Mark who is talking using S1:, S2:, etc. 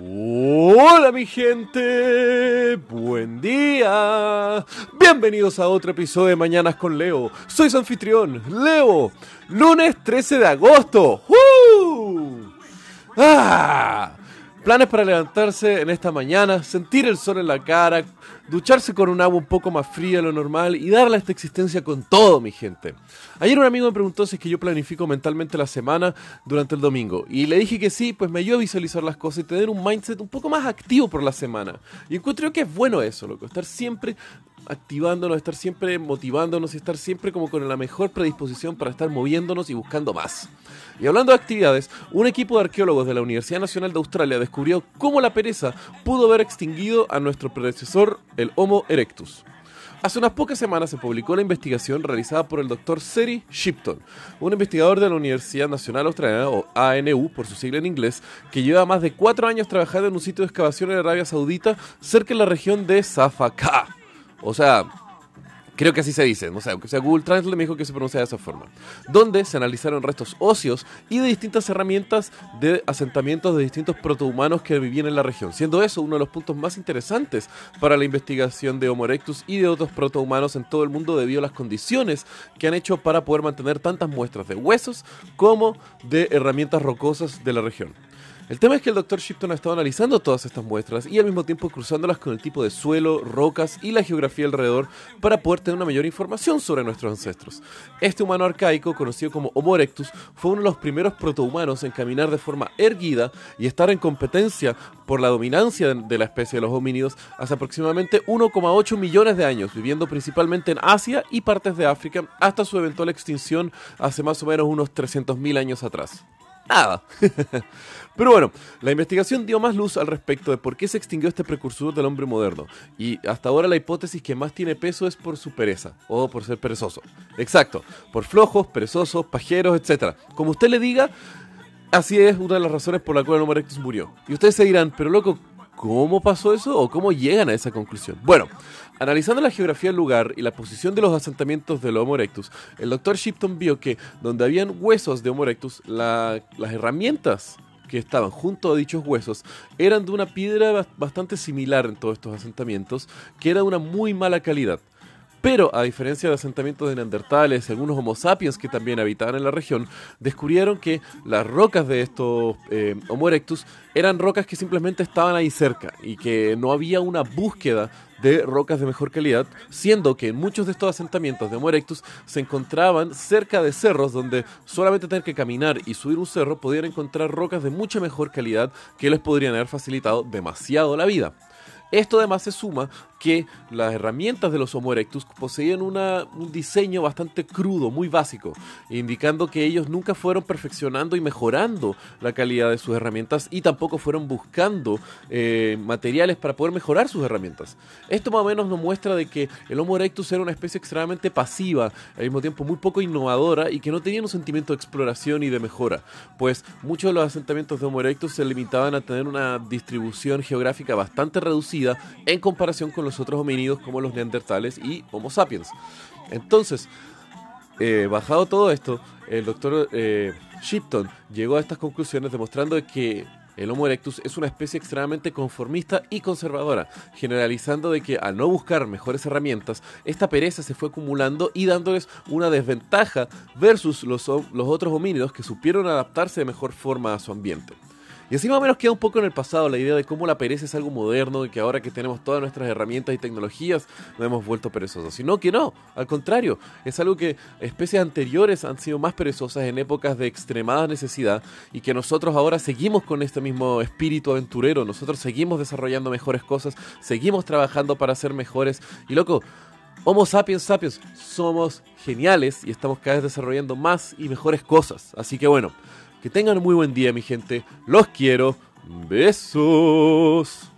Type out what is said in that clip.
S1: Hola mi gente, buen día. Bienvenidos a otro episodio de Mañanas con Leo. Soy su anfitrión, Leo. Lunes 13 de agosto. ¡Uh! Planes para levantarse en esta mañana, sentir el sol en la cara, ducharse con un agua un poco más fría de lo normal y darle a esta existencia con todo, mi gente. Ayer un amigo me preguntó si es que yo planifico mentalmente la semana durante el domingo y le dije que sí, pues me ayuda a visualizar las cosas y tener un mindset un poco más activo por la semana. Y encuentro que es bueno eso, loco, estar siempre activándonos, estar siempre motivándonos y estar siempre como con la mejor predisposición para estar moviéndonos y buscando más. Y hablando de actividades, un equipo de arqueólogos de la Universidad Nacional de Australia descubrió cómo la pereza pudo haber extinguido a nuestro predecesor, el Homo erectus. Hace unas pocas semanas se publicó la investigación realizada por el Dr. Seri Shipton, un investigador de la Universidad Nacional Australiana, o ANU por su sigla en inglés, que lleva más de cuatro años trabajando en un sitio de excavación en Arabia Saudita, cerca de la región de Safaka. O sea, creo que así se dice, o sea, sea, Google Translate me dijo que se pronuncia de esa forma, donde se analizaron restos óseos y de distintas herramientas de asentamientos de distintos protohumanos que vivían en la región, siendo eso uno de los puntos más interesantes para la investigación de Homo erectus y de otros protohumanos en todo el mundo debido a las condiciones que han hecho para poder mantener tantas muestras de huesos como de herramientas rocosas de la región. El tema es que el Dr. Shipton ha estado analizando todas estas muestras y al mismo tiempo cruzándolas con el tipo de suelo, rocas y la geografía alrededor para poder tener una mayor información sobre nuestros ancestros. Este humano arcaico, conocido como Homo erectus, fue uno de los primeros protohumanos en caminar de forma erguida y estar en competencia por la dominancia de la especie de los homínidos hace aproximadamente 1,8 millones de años, viviendo principalmente en Asia y partes de África hasta su eventual extinción hace más o menos unos 300.000 años atrás. Nada. Pero bueno, la investigación dio más luz al respecto de por qué se extinguió este precursor del hombre moderno. Y hasta ahora la hipótesis que más tiene peso es por su pereza, o por ser perezoso. Exacto, por flojos, perezosos, pajeros, etc. Como usted le diga, así es una de las razones por la cual el Homo erectus murió. Y ustedes se dirán, pero loco, ¿cómo pasó eso? ¿O cómo llegan a esa conclusión? Bueno, Analizando la geografía del lugar y la posición de los asentamientos del Homo erectus, el Dr. Shipton vio que donde habían huesos de Homo erectus, la, las herramientas que estaban junto a dichos huesos eran de una piedra bastante similar en todos estos asentamientos, que era de una muy mala calidad. Pero, a diferencia de asentamientos de neandertales y algunos homo sapiens que también habitaban en la región, descubrieron que las rocas de estos eh, Homo erectus eran rocas que simplemente estaban ahí cerca y que no había una búsqueda de rocas de mejor calidad, siendo que muchos de estos asentamientos de Homo erectus se encontraban cerca de cerros donde solamente tener que caminar y subir un cerro podían encontrar rocas de mucha mejor calidad que les podrían haber facilitado demasiado la vida. Esto además se suma que las herramientas de los Homo erectus poseían un diseño bastante crudo, muy básico, indicando que ellos nunca fueron perfeccionando y mejorando la calidad de sus herramientas y tampoco fueron buscando eh, materiales para poder mejorar sus herramientas. Esto más o menos nos muestra de que el Homo erectus era una especie extremadamente pasiva, al mismo tiempo muy poco innovadora y que no tenía un sentimiento de exploración y de mejora, pues muchos de los asentamientos de Homo erectus se limitaban a tener una distribución geográfica bastante reducida en comparación con los otros homínidos como los neandertales y Homo sapiens. Entonces, eh, bajado todo esto, el doctor eh, Shipton llegó a estas conclusiones demostrando que el Homo erectus es una especie extremadamente conformista y conservadora, generalizando de que al no buscar mejores herramientas, esta pereza se fue acumulando y dándoles una desventaja versus los, los otros homínidos que supieron adaptarse de mejor forma a su ambiente. Y así más o menos queda un poco en el pasado la idea de cómo la pereza es algo moderno y que ahora que tenemos todas nuestras herramientas y tecnologías nos hemos vuelto perezosos. Sino que no, al contrario, es algo que especies anteriores han sido más perezosas en épocas de extremada necesidad y que nosotros ahora seguimos con este mismo espíritu aventurero, nosotros seguimos desarrollando mejores cosas, seguimos trabajando para ser mejores y loco, Homo sapiens sapiens, somos geniales y estamos cada vez desarrollando más y mejores cosas. Así que bueno, que tengan un muy buen día, mi gente. Los quiero. Besos.